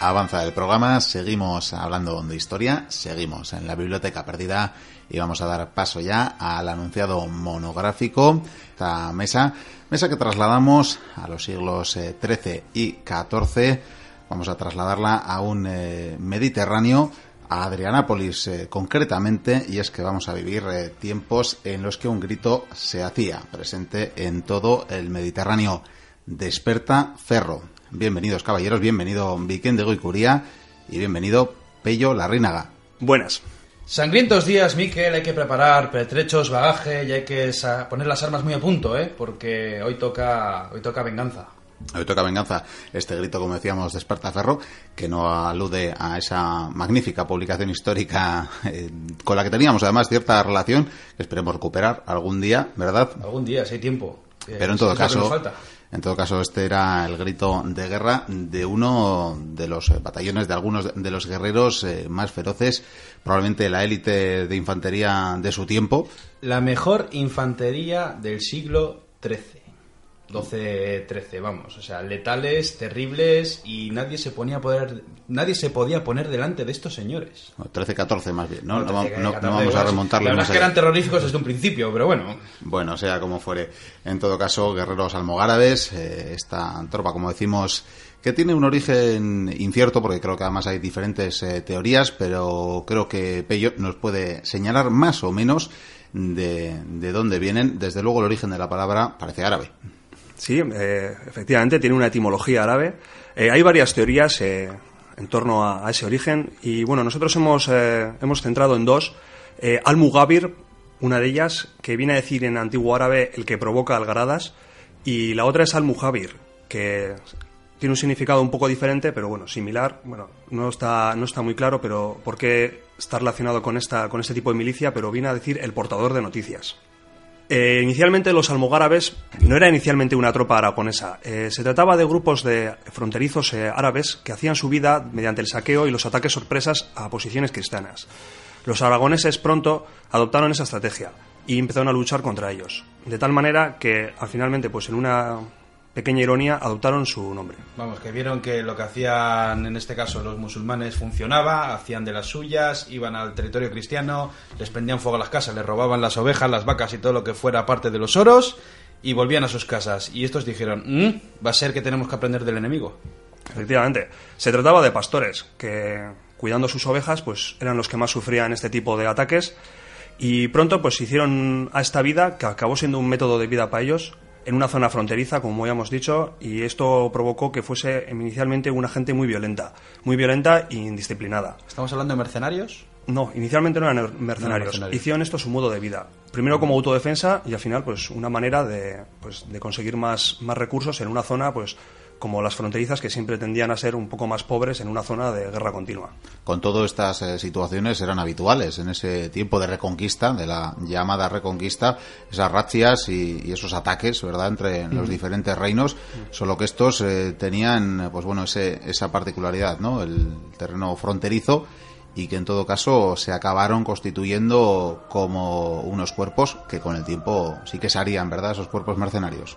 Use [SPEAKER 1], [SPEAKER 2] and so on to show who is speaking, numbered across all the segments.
[SPEAKER 1] avanza el programa, seguimos hablando de historia, seguimos en la biblioteca perdida y vamos a dar paso ya al anunciado monográfico, esta mesa, mesa que trasladamos a los siglos XIII eh, y XIV, vamos a trasladarla a un eh, Mediterráneo, a Adrianápolis eh, concretamente, y es que vamos a vivir tiempos en los que un grito se hacía presente en todo el Mediterráneo. Desperta Ferro, Bienvenidos, caballeros, bienvenido Viken de Goicuría y bienvenido Pello Larrínaga.
[SPEAKER 2] Buenas.
[SPEAKER 3] Sangrientos días, Miquel, hay que preparar pertrechos, bagaje y hay que poner las armas muy a punto, ¿eh? Porque hoy toca, hoy toca venganza.
[SPEAKER 1] Hoy toca venganza. Este grito, como decíamos, de Ferro, que no alude a esa magnífica publicación histórica eh, con la que teníamos además cierta relación, que esperemos recuperar algún día, ¿verdad?
[SPEAKER 3] Algún día, si hay tiempo.
[SPEAKER 1] Pero en todo caso, en todo caso, este era el grito de guerra de uno de los batallones, de algunos de los guerreros eh, más feroces, probablemente la élite de infantería de su tiempo.
[SPEAKER 3] La mejor infantería del siglo XIII. 12, 13, vamos, o sea, letales, terribles y nadie se ponía a poder, nadie se podía poner delante de estos señores.
[SPEAKER 1] 13, 14 más bien, ¿no? no, vamos a remontarlo.
[SPEAKER 3] La verdad es que eran terroríficos desde un principio, pero bueno.
[SPEAKER 1] Bueno, sea como fuere. En todo caso, guerreros almogárabes, eh, esta tropa, como decimos, que tiene un origen incierto, porque creo que además hay diferentes eh, teorías, pero creo que Pello nos puede señalar más o menos de, de dónde vienen. Desde luego, el origen de la palabra parece árabe.
[SPEAKER 2] Sí, eh, efectivamente, tiene una etimología árabe. Eh, hay varias teorías eh, en torno a, ese origen y bueno, nosotros hemos, hemos centrado en dos. Al-Mugabir, una de ellas, que viene a decir en antiguo árabe el que provoca algaradas, y la otra es Al-Muhabir, que tiene un significado un poco diferente, pero bueno, similar. Bueno, no está, no está muy claro, pero por qué está relacionado con, esta, con este tipo de milicia, pero viene a decir el portador de noticias. Eh, inicialmente los almogárabes no era inicialmente una tropa aragonesa. Eh, se trataba de grupos de fronterizos eh, árabes que hacían su vida mediante el saqueo y los ataques sorpresas a posiciones cristianas. Los aragoneses pronto adoptaron esa estrategia y empezaron a luchar contra ellos. De tal manera que, al finalmente, pues en una pequeña ironía, adoptaron su nombre.
[SPEAKER 3] Vamos, que vieron que lo que hacían en este caso los musulmanes funcionaba, hacían de las suyas, iban al territorio cristiano, les prendían fuego a las casas, les robaban las ovejas, las vacas y todo lo que fuera parte de los oros y volvían a sus casas. Y estos dijeron, mm, va a ser que tenemos que aprender del enemigo.
[SPEAKER 2] Efectivamente, se trataba de pastores que, cuidando sus ovejas, pues eran los que más sufrían este tipo de ataques y pronto pues hicieron a esta vida, que acabó siendo un método de vida para ellos, en una zona fronteriza, como ya hemos dicho, y esto provocó que fuese inicialmente una gente muy violenta, muy violenta e indisciplinada.
[SPEAKER 3] ¿Estamos hablando de mercenarios?
[SPEAKER 2] No, inicialmente no eran mercenarios. Hicieron esto su modo de vida. Primero como autodefensa y al final pues una manera de, pues, de conseguir más, más recursos en una zona pues como las fronterizas que siempre tendían a ser un poco más pobres en una zona de guerra continua.
[SPEAKER 1] Con todo estas eh, situaciones eran habituales en ese tiempo de reconquista, de la llamada reconquista, esas razzias y, esos ataques, ¿verdad?, entre los diferentes reinos, solo que estos eh, tenían, pues bueno, ese, esa particularidad, ¿no?, el terreno fronterizo y que en todo caso se acabaron constituyendo como unos cuerpos que con el tiempo sí que se harían, ¿verdad?, esos cuerpos mercenarios.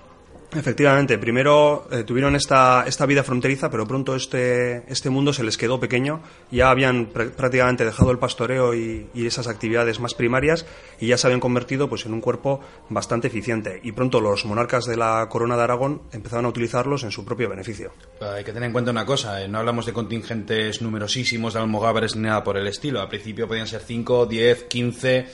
[SPEAKER 2] Efectivamente, primero eh, tuvieron esta, esta vida fronteriza, pero pronto este, este mundo se les quedó pequeño. Ya habían prácticamente dejado el pastoreo y, esas actividades más primarias y ya se habían convertido pues, en un cuerpo bastante eficiente. Y pronto los monarcas de la corona de Aragón empezaron a utilizarlos en su propio beneficio.
[SPEAKER 3] Hay que tener en cuenta una cosa, eh, no hablamos de contingentes numerosísimos de almogávares ni nada por el estilo. Al principio podían ser 5, 10, 15,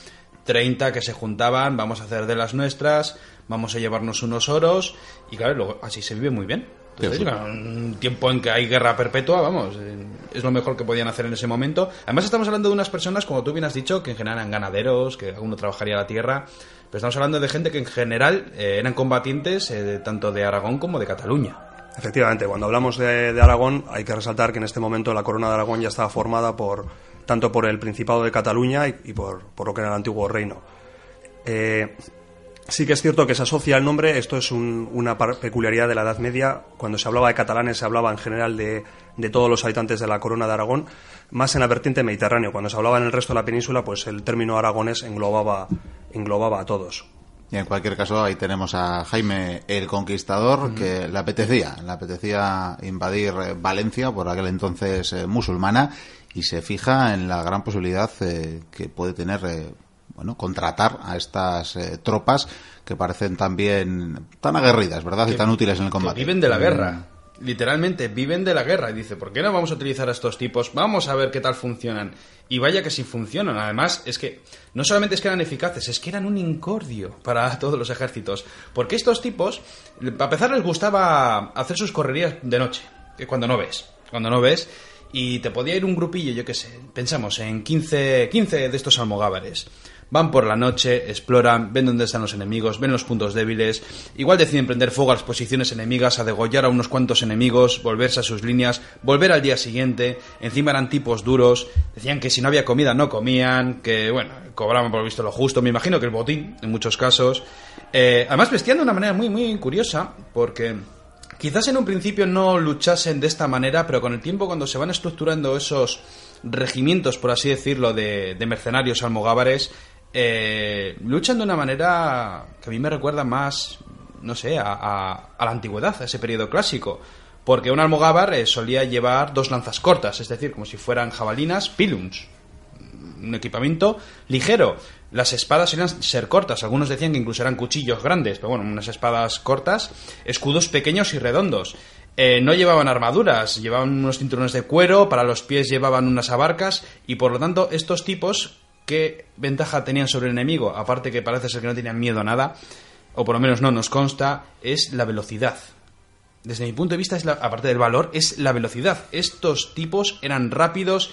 [SPEAKER 3] 30 que se juntaban, vamos a hacer de las nuestras vamos a llevarnos unos oros y claro, luego, así se vive muy bien. un tiempo en que hay guerra perpetua, vamos, eh, es lo mejor que podían hacer en ese momento. Además estamos hablando de unas personas, como tú bien has dicho, que en general eran ganaderos, que alguno trabajaría la tierra, pero estamos hablando de gente que en general eh, eran combatientes eh, tanto de Aragón como de Cataluña.
[SPEAKER 2] Efectivamente, cuando hablamos de, Aragón hay que resaltar que en este momento la corona de Aragón ya estaba formada por tanto por el Principado de Cataluña y, por, por, lo que era el antiguo reino. Sí que es cierto que se asocia el nombre, esto es una peculiaridad de la Edad Media, cuando se hablaba de catalanes se hablaba en general de, todos los habitantes de la corona de Aragón, más en la vertiente mediterránea, cuando se hablaba en el resto de la península, pues el término aragones englobaba, englobaba a todos.
[SPEAKER 1] Y en cualquier caso, ahí tenemos a Jaime el Conquistador, que le apetecía, le apetecía invadir eh, Valencia, por aquel entonces eh, musulmana, y se fija en la gran posibilidad eh, que puede tener, eh, bueno, contratar a estas eh, tropas que parecen también tan aguerridas, ¿verdad? y tan útiles en el
[SPEAKER 3] que
[SPEAKER 1] combate.
[SPEAKER 3] viven de la guerra. Literalmente, viven de la guerra. Y dice, ¿por qué no vamos a utilizar a estos tipos? Vamos a ver qué tal funcionan. Y vaya que sí funcionan. Además, es que no solamente es que eran eficaces, es que eran un incordio para todos los ejércitos. Porque estos tipos, a empezar, les gustaba hacer sus correrías de noche. Que cuando no ves. Cuando no ves. Y te podía ir un grupillo, yo qué sé. Pensamos en 15, 15 de estos almogávares. Van por la noche, exploran, ven dónde están los enemigos, ven los puntos débiles. Igual deciden prender fuego a las posiciones enemigas, a degollar a unos cuantos enemigos, volverse a sus líneas, volver al día siguiente. Encima eran tipos duros. Decían que si no había comida no comían, que bueno, cobraban por visto lo justo. Me imagino que el botín, en muchos casos. Eh, además vestían de una manera muy, muy curiosa, porque quizás en un principio no luchasen de esta manera, pero con el tiempo cuando se van estructurando esos regimientos, por así decirlo, de, de mercenarios almogávares, eh, luchan de una manera que a mí me recuerda más, no sé, a, a- la antigüedad, a ese periodo clásico. Porque un almogávar eh, solía llevar dos lanzas cortas, es decir, como si fueran jabalinas, pilums. Un equipamiento ligero. Las espadas solían ser cortas, algunos decían que incluso eran cuchillos grandes, pero bueno, unas espadas cortas, escudos pequeños y redondos. Eh, no llevaban armaduras, llevaban unos cinturones de cuero, para los pies llevaban unas abarcas, y por lo tanto, estos tipos, ¿qué ventaja tenían sobre el enemigo? Aparte que parece ser que no tenían miedo a nada, o por lo menos no nos consta, es la velocidad. Desde mi punto de vista, es aparte del valor, es la velocidad. Estos tipos eran rápidos,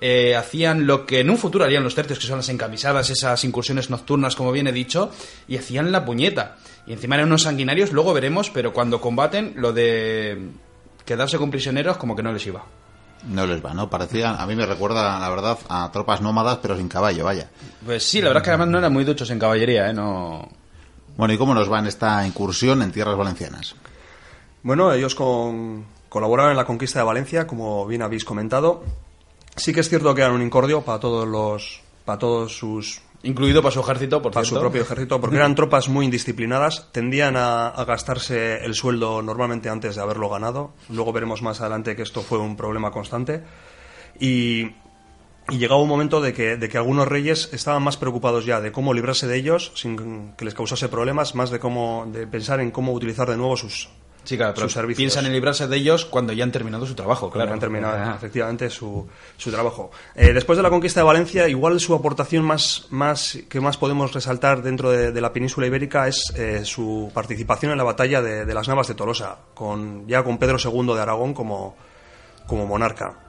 [SPEAKER 3] eh, hacían lo que en un futuro harían los tercios, que son las encamisadas, esas incursiones nocturnas, como bien he dicho, y hacían la puñeta. Y encima eran unos sanguinarios, luego veremos, pero cuando combaten, lo de quedarse con prisioneros, como que no les iba.
[SPEAKER 1] No les va, ¿no? Parecían, a mí me recuerda, la verdad, a tropas nómadas, pero sin caballo, vaya.
[SPEAKER 3] Pues sí, la verdad es que además no eran muy duchos en caballería, ¿eh? No...
[SPEAKER 1] Bueno, ¿y cómo nos va en esta incursión en tierras valencianas?
[SPEAKER 2] Bueno, ellos con- colaboraron en la conquista de Valencia, como bien habéis comentado. Sí que es cierto que eran un incordio para todos los, para todos sus,
[SPEAKER 3] Incluido para su ejército, por
[SPEAKER 2] para su propio ejército, porque eran tropas muy indisciplinadas, tendían a, a gastarse el sueldo normalmente antes de haberlo ganado. Luego veremos más adelante que esto fue un problema constante. Y, y llegaba un momento de que, de que algunos reyes estaban más preocupados ya de cómo librarse de ellos sin que les causase problemas, más de cómo de pensar en cómo utilizar de nuevo sus,
[SPEAKER 3] Claro, pero
[SPEAKER 2] sus servicios.
[SPEAKER 3] piensan en librarse de ellos cuando ya han terminado su trabajo,
[SPEAKER 2] Claro,
[SPEAKER 3] claro.
[SPEAKER 2] han terminado
[SPEAKER 3] Ah.
[SPEAKER 2] efectivamente su, su trabajo. Eh, después de la conquista de Valencia, igual su aportación más, más que más podemos resaltar dentro de, de la península ibérica es eh, su participación en la batalla de, de las Navas de Tolosa, con, ya con Pedro II de Aragón como, como monarca.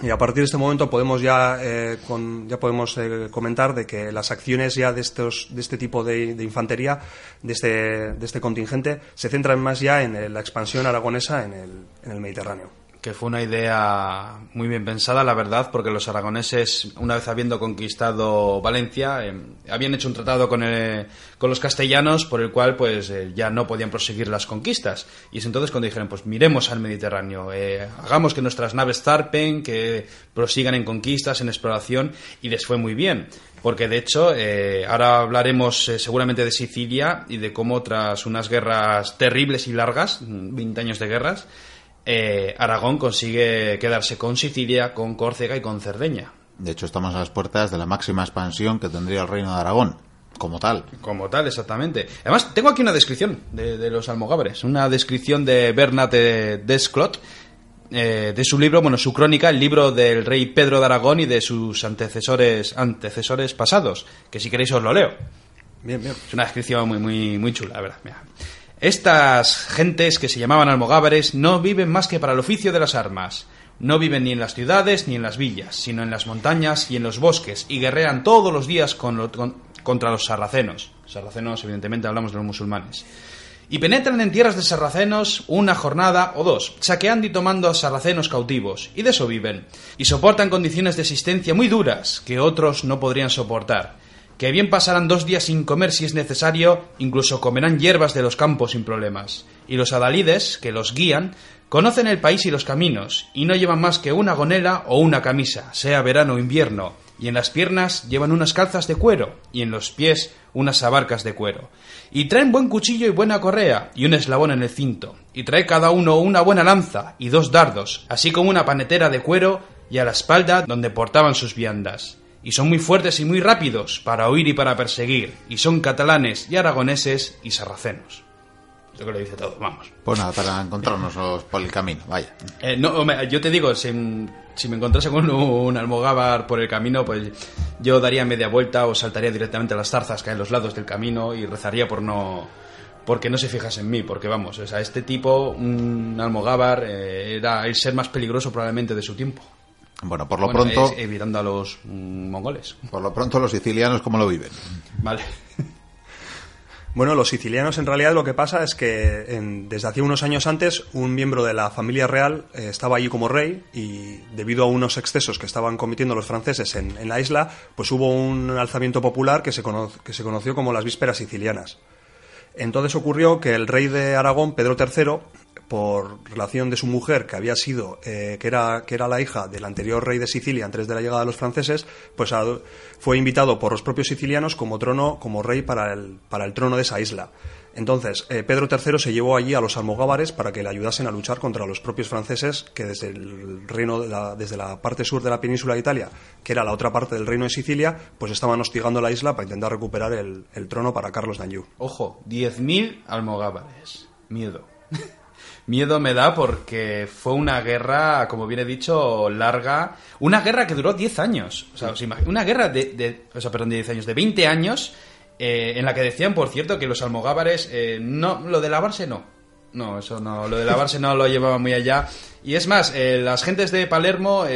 [SPEAKER 2] Y a partir de este momento podemos ya, eh, con- ya podemos eh, comentar de que las acciones ya de estos de este tipo de, de infantería de este, de este contingente se centran más ya en eh, la expansión aragonesa en el, en el Mediterráneo.
[SPEAKER 3] Que fue una idea muy bien pensada, la verdad, porque los aragoneses, una vez habiendo conquistado Valencia, eh, habían hecho un tratado con, el- con los castellanos por el cual pues eh, ya no podían proseguir las conquistas. Y es entonces cuando dijeron, pues miremos al Mediterráneo, eh, hagamos que nuestras naves zarpen, que prosigan en conquistas, en exploración, y les fue muy bien. Porque de hecho, eh, ahora hablaremos eh, seguramente de Sicilia y de cómo tras unas guerras terribles y largas, mm, 20 años de guerras, eh, Aragón consigue quedarse con Sicilia, con Córcega y con Cerdeña.
[SPEAKER 1] De hecho, estamos a las puertas de la máxima expansión que tendría el reino de Aragón, como tal.
[SPEAKER 3] Como tal, exactamente. Además, tengo aquí una descripción de, de los almogávares. Una descripción de Bernat de Desclot, eh, de su libro, bueno, su crónica, el libro del rey Pedro de Aragón y de sus antecesores, antecesores pasados. Que si queréis os lo leo.
[SPEAKER 2] Bien, bien.
[SPEAKER 3] Es una descripción muy, muy, muy chula, la verdad. Mira. Estas gentes que se llamaban almogávares no viven más que para el oficio de las armas. No viven ni en las ciudades ni en las villas, sino en las montañas y en los bosques, y guerrean todos los días contra los sarracenos. Sarracenos, evidentemente, hablamos de los musulmanes. Y penetran en tierras de sarracenos una jornada o dos, saqueando y tomando a sarracenos cautivos, y de eso viven. Y soportan condiciones de existencia muy duras que otros no podrían soportar. Que bien pasarán dos días sin comer si es necesario, incluso comerán hierbas de los campos sin problemas. Y los adalides, que los guían, conocen el país y los caminos, y no llevan más que una gonela o una camisa, sea verano o invierno, y en las piernas llevan unas calzas de cuero, y en los pies unas abarcas de cuero. Y traen buen cuchillo y buena correa, y un eslabón en el cinto, y trae cada uno una buena lanza y dos dardos, así como una panetera de cuero, y a la espalda donde portaban sus viandas. Y son muy fuertes y muy rápidos para huir y para perseguir, y son catalanes y aragoneses y sarracenos. Yo que lo dice todo, vamos.
[SPEAKER 1] Pues nada, para encontrarnos por el camino, vaya.
[SPEAKER 3] Eh, no, yo te digo, si, si me encontrase con un almogávar por el camino, pues yo daría media vuelta o saltaría directamente a las zarzas que hay en los lados del camino y rezaría por no porque no se fijas en mí, porque vamos, o sea, este tipo, un almogávar, eh, era el ser más peligroso probablemente de su tiempo.
[SPEAKER 1] Bueno, por lo pronto...
[SPEAKER 3] es evitando a los mm, mongoles.
[SPEAKER 1] Por lo pronto los sicilianos, ¿cómo lo viven?
[SPEAKER 3] Vale.
[SPEAKER 2] Bueno, los sicilianos en realidad lo que pasa es que desde hace unos años antes un miembro de la familia real eh, estaba allí como rey y debido a unos excesos que estaban cometiendo los franceses en, la isla, pues hubo un alzamiento popular que se, que se conoció como las vísperas sicilianas. Entonces ocurrió que el rey de Aragón, Pedro III, por relación de su mujer, que había sido, eh, que, era, que era la hija del anterior rey de Sicilia antes de la llegada de los franceses, pues fue invitado por los propios sicilianos como trono, como rey para el, para el trono de esa isla. Entonces, eh, Pedro III se llevó allí a los almogávares para que le ayudasen a luchar contra los propios franceses que desde el reino, desde la parte sur de la península de Italia, que era la otra parte del reino de Sicilia, pues estaban hostigando la isla para intentar recuperar el, el trono para Carlos d'Anjou.
[SPEAKER 3] Ojo, 10.000 almogávares. Miedo. Miedo me da porque fue una guerra, como bien he dicho, larga. Una guerra que duró 10 años. O sea, una guerra de, de, o sea, perdón, de 10 años, de 20 años, eh, en la que decían, por cierto, que los almogávares, eh, no, lo de lavarse no. No, eso no, lo de lavarse no lo llevaba muy allá. Y es más, eh, las gentes de Palermo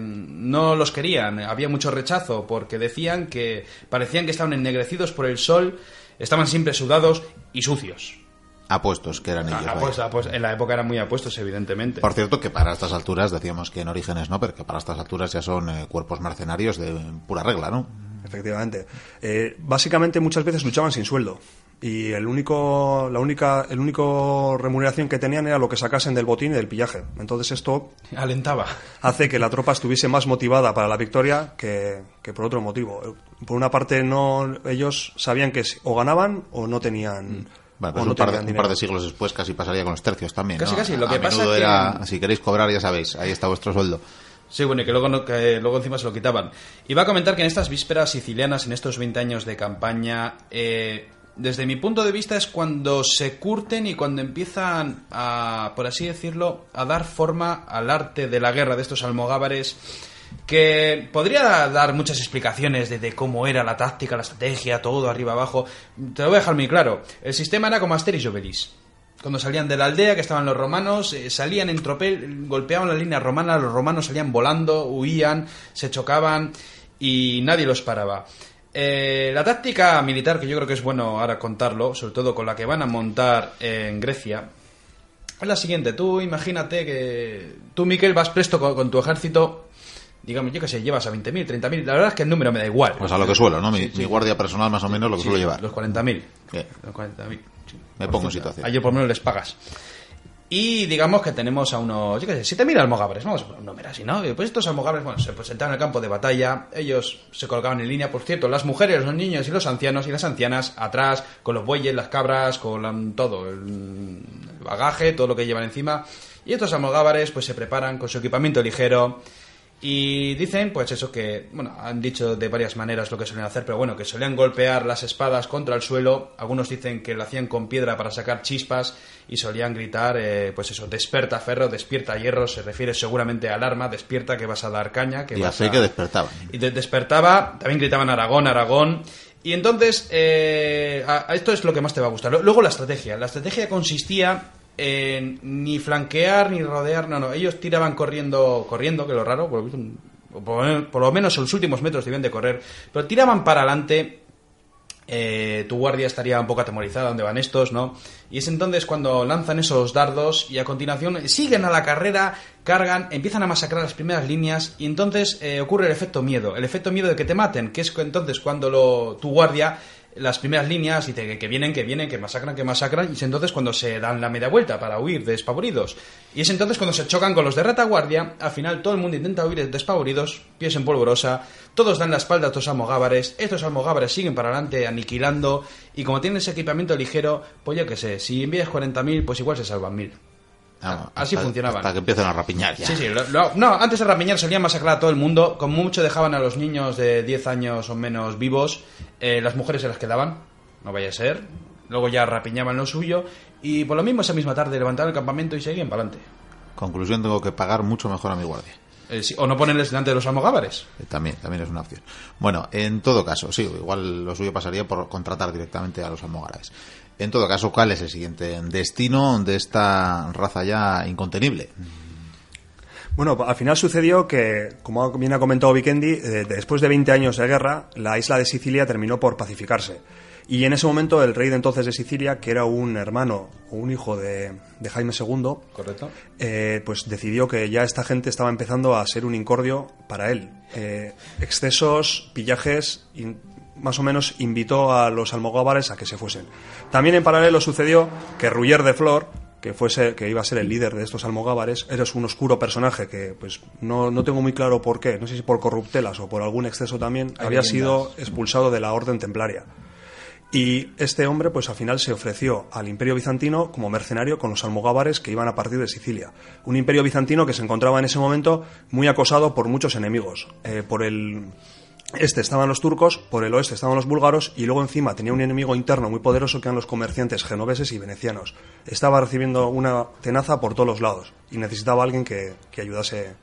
[SPEAKER 3] no los querían, había mucho rechazo porque decían que parecían que estaban ennegrecidos por el sol, estaban siempre sudados y sucios.
[SPEAKER 1] Apuestos, que eran ellos.
[SPEAKER 3] pues en la época eran muy apuestos, evidentemente.
[SPEAKER 1] Por cierto, que para estas alturas, decíamos que en Orígenes no, pero que para estas alturas ya son eh, cuerpos mercenarios de pura regla, ¿no?
[SPEAKER 2] Efectivamente. Eh, básicamente muchas veces luchaban sin sueldo y el único, la única, el único remuneración que tenían era lo que sacasen del botín y del pillaje. Entonces esto
[SPEAKER 3] alentaba,
[SPEAKER 2] hace que la tropa estuviese más motivada para la victoria que, que por otro motivo. Por una parte no, ellos sabían que o ganaban o no tenían.
[SPEAKER 1] Mm. Bueno, pues un, par de, siglos después casi pasaría con los tercios también.
[SPEAKER 3] Casi,
[SPEAKER 1] ¿no?
[SPEAKER 3] casi. Lo que
[SPEAKER 1] a
[SPEAKER 3] pasa
[SPEAKER 1] era, si queréis cobrar, ya sabéis, ahí está vuestro sueldo.
[SPEAKER 3] Sí, bueno, y que luego, que luego encima se lo quitaban. Y va a comentar que en estas vísperas sicilianas, en estos 20 años de campaña, eh, desde mi punto de vista es cuando se curten y cuando empiezan a, por así decirlo, a dar forma al arte de la guerra de estos almogávares que podría dar muchas explicaciones de, cómo era la táctica, la estrategia, todo arriba abajo. Te lo voy a dejar muy claro. El sistema era como Asterix y. Cuando salían de la aldea, que estaban los romanos, eh, salían en tropel, golpeaban la línea romana, los romanos salían volando, huían, se chocaban y nadie los paraba. Eh, la táctica militar, que yo creo que es bueno ahora contarlo, sobre todo con la que van a montar en Grecia, es la siguiente. Tú imagínate que tú, Miquel, vas presto con tu ejército digamos, yo que sé, llevas a 20.000, 30.000, la verdad es que el número me da igual.
[SPEAKER 1] Pues a lo que suelo, ¿no? Mi, guardia personal más o menos lo que suelo llevar.
[SPEAKER 3] Los 40.000. Los 40.000.
[SPEAKER 1] Me pongo en situación.
[SPEAKER 3] Ayer por lo menos les pagas. Y digamos que tenemos a unos, yo qué sé, 7.000 almogabres, vamos a poner un número así, ¿no? Pues estos almogabres, bueno, se presentaban en el campo de batalla, ellos se colocaban en línea, por cierto, las mujeres, los niños y los ancianos y las ancianas atrás, con los bueyes, las cabras, con todo, el bagaje, todo lo que llevan encima. Y estos almogávares pues se preparan con su equipamiento ligero, y dicen, pues eso que, bueno, han dicho de varias maneras lo que suelen hacer, pero bueno, que solían golpear las espadas contra el suelo. Algunos dicen que lo hacían con piedra para sacar chispas y solían gritar, eh, pues eso, despierta ferro, despierta hierro, se refiere seguramente al arma, despierta que vas a dar caña. Que
[SPEAKER 1] y
[SPEAKER 3] así
[SPEAKER 1] que despertaba.
[SPEAKER 3] Y despertaba, también gritaban Aragón, Aragón. Y entonces, eh, a, esto es lo que más te va a gustar. Luego la estrategia. La estrategia consistía ni flanquear ni rodear, no, no, ellos tiraban corriendo, corriendo, que lo raro, por, por, lo menos en los últimos metros debían de correr, pero tiraban para adelante, eh, tu guardia estaría un poco atemorizada, donde van estos, ¿no? Y es entonces cuando lanzan esos dardos y a continuación siguen a la carrera, cargan, empiezan a masacrar las primeras líneas y entonces eh, ocurre el efecto miedo, el efecto miedo de que te maten, que es entonces cuando lo, tu guardia las primeras líneas y te- que vienen, que vienen, que masacran, que masacran, y es entonces cuando se dan la media vuelta para huir despavoridos. Y es entonces cuando se chocan con los de retaguardia, al final todo el mundo intenta huir despavoridos, pies en polvorosa, todos dan la espalda a estos almogávares, estos almogávares siguen para adelante aniquilando, y como tienen ese equipamiento ligero, pues yo qué sé, si envías 40.000, pues igual se salvan 1.000.
[SPEAKER 1] Ah,
[SPEAKER 3] Así
[SPEAKER 1] hasta-
[SPEAKER 3] funcionaban.
[SPEAKER 1] Hasta que empiezan a rapiñar ya.
[SPEAKER 3] Sí, sí, lo- lo- no, antes de rapiñar solían masacrar a todo el mundo, con mucho dejaban a los niños de 10 años o menos vivos, eh, las mujeres se las quedaban, no vaya a ser, luego ya rapiñaban lo suyo, y por lo mismo esa misma tarde levantaban el campamento y seguían para adelante.
[SPEAKER 1] Conclusión, tengo que pagar mucho mejor a mi guardia.
[SPEAKER 3] Eh, sí, o no ponerles delante de los almogávares.
[SPEAKER 1] Eh, También, también es una opción. Bueno, en todo caso, sí, igual lo suyo pasaría por contratar directamente a los almogávares. En todo caso, ¿cuál es el siguiente destino de esta raza ya incontenible?
[SPEAKER 2] Bueno, al final sucedió que, como bien ha comentado Vikendi, eh, después de 20 años de guerra, la isla de Sicilia terminó por pacificarse. Y en ese momento el rey de entonces de Sicilia, que era un hermano o un hijo de, de Jaime II,
[SPEAKER 3] Correcto.
[SPEAKER 2] eh, pues decidió que ya esta gente estaba empezando a ser un incordio para él. Eh, excesos, pillajes, más o menos invitó a los almogávares a que se fuesen. También en paralelo sucedió que Ruyer de Flor, que fuese que iba a ser el líder de estos almogávares, era un oscuro personaje que pues no, no tengo muy claro por qué, no sé si por corruptelas o por algún exceso también,
[SPEAKER 3] Hay
[SPEAKER 2] había sido expulsado de la orden templaria. Y este hombre, pues al final se ofreció al Imperio Bizantino como mercenario con los almogávares que iban a partir de Sicilia. Un Imperio Bizantino que se encontraba en ese momento muy acosado por muchos enemigos. Eh, por el este estaban los turcos, por el oeste estaban los búlgaros y luego encima tenía un enemigo interno muy poderoso que eran los comerciantes genoveses y venecianos. Estaba recibiendo una tenaza por todos los lados y necesitaba alguien que, que ayudase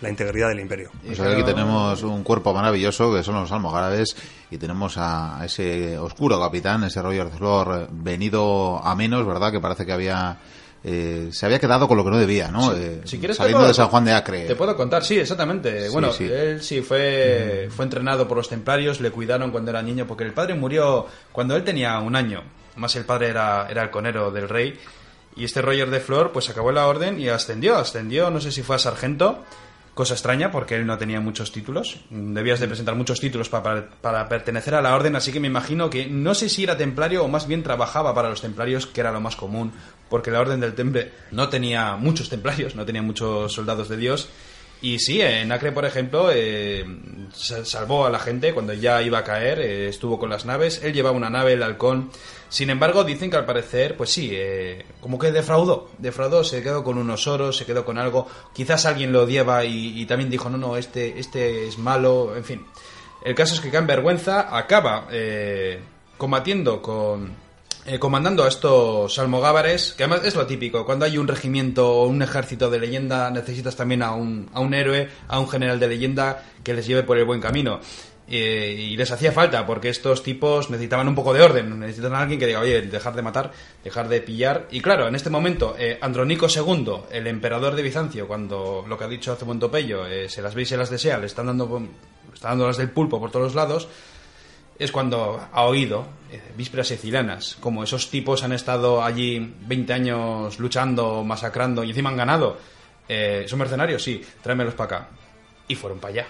[SPEAKER 2] la integridad del imperio.
[SPEAKER 3] Y
[SPEAKER 1] sea, aquí tenemos un cuerpo maravilloso que son los almogárabes y tenemos a ese oscuro capitán, ese Roger Flor, eh, venido a menos, ¿verdad? Que parece que había eh, se había quedado con lo que no debía, ¿no? Eh,
[SPEAKER 3] Si quieres
[SPEAKER 1] saliendo
[SPEAKER 3] puedo-
[SPEAKER 1] de San Juan de Acre.
[SPEAKER 3] Te puedo contar, sí, exactamente.
[SPEAKER 1] Sí,
[SPEAKER 3] bueno,
[SPEAKER 1] sí.
[SPEAKER 3] él sí fue, fue entrenado por los templarios, le cuidaron cuando era niño, porque el padre murió cuando él tenía un año. Más el padre era, era el conero del rey. Y este Roger de Flor, pues acabó la orden y ascendió. Ascendió, no sé si fue a sargento. Cosa extraña porque él no tenía muchos títulos. Debías de presentar muchos títulos pa- para, para pertenecer a la orden, así que me imagino que no sé si era templario o más bien trabajaba para los templarios, que era lo más común, porque la orden del temple no tenía muchos templarios, no tenía muchos soldados de Dios. Y sí, en Acre, por ejemplo, eh, sa- salvó a la gente cuando ya iba a caer, eh, estuvo con las naves, él llevaba una nave, el halcón. Sin embargo, dicen que al parecer, pues sí, eh, como que defraudó, defraudó, se quedó con unos oros, se quedó con algo. Quizás alguien lo odiaba y, también dijo, no, no, este, este es malo, en fin. El caso es que cae en vergüenza, acaba eh, combatiendo con, eh, comandando a estos almogávares, que además es lo típico, cuando hay un regimiento o un ejército de leyenda, necesitas también a un, a un héroe, a un general de leyenda que les lleve por el buen camino. Eh, y les hacía falta, porque estos tipos necesitaban un poco de orden, necesitan a alguien que diga, oye, dejar de matar, dejar de pillar. Y claro, en este momento, eh, Andrónico II, el emperador de Bizancio, cuando lo que ha dicho hace buen topello, eh, se las ve y se las desea, le están dando, está dando las del pulpo por todos los lados, es cuando ha oído eh, vísperas sicilianas, como esos tipos han estado allí 20 años luchando, masacrando y encima han ganado. Eh, ¿Son mercenarios? Sí, tráemelos para acá. Y fueron para allá.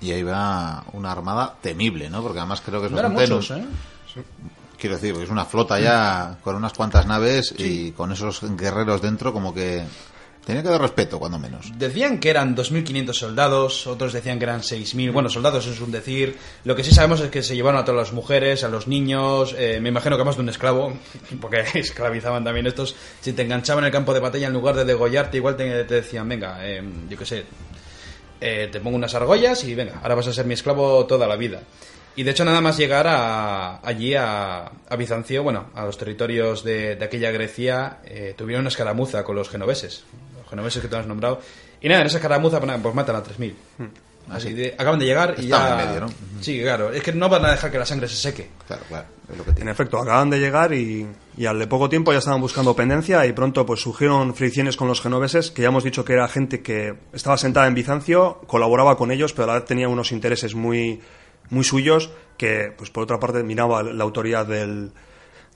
[SPEAKER 1] Y ahí va una armada temible, ¿no? Porque además creo que es
[SPEAKER 3] No eran muchos, ¿eh?
[SPEAKER 1] Quiero decir, porque es una flota ya con unas cuantas naves y con esos guerreros dentro, como que tenía que dar respeto, cuando menos.
[SPEAKER 3] Decían que eran 2.500 soldados, otros decían que eran 6.000. Bueno, soldados es un decir. Lo que sí sabemos es que se llevaron a todas las mujeres, a los niños, eh, me imagino que más de un esclavo, porque esclavizaban también estos. Si te enganchaban en el campo de batalla, en lugar de degollarte, igual te, te decían, venga, eh, yo qué sé, eh, te pongo unas argollas y venga, ahora vas a ser mi esclavo toda la vida. Y de hecho nada más llegar a, allí a, a Bizancio, bueno, a los territorios de, de aquella Grecia, eh, tuvieron una escaramuza con los genoveses, genoveses que tú has nombrado. Y nada, en esa escaramuza pues, pues matan a 3.000. Así de- acaban de llegar y
[SPEAKER 1] Estaban
[SPEAKER 3] ya...
[SPEAKER 1] en medio, ¿no?
[SPEAKER 3] Sí, claro, es que no van a dejar que la sangre se seque.
[SPEAKER 1] Claro, claro, es lo que
[SPEAKER 2] En efecto, acaban de llegar y, y al de poco tiempo ya estaban buscando pendencia y pronto pues surgieron fricciones con los genoveses, que ya hemos dicho que era gente que estaba sentada en Bizancio, colaboraba con ellos, pero a la vez tenía unos intereses muy, muy suyos que, pues por otra parte, miraba la autoridad del,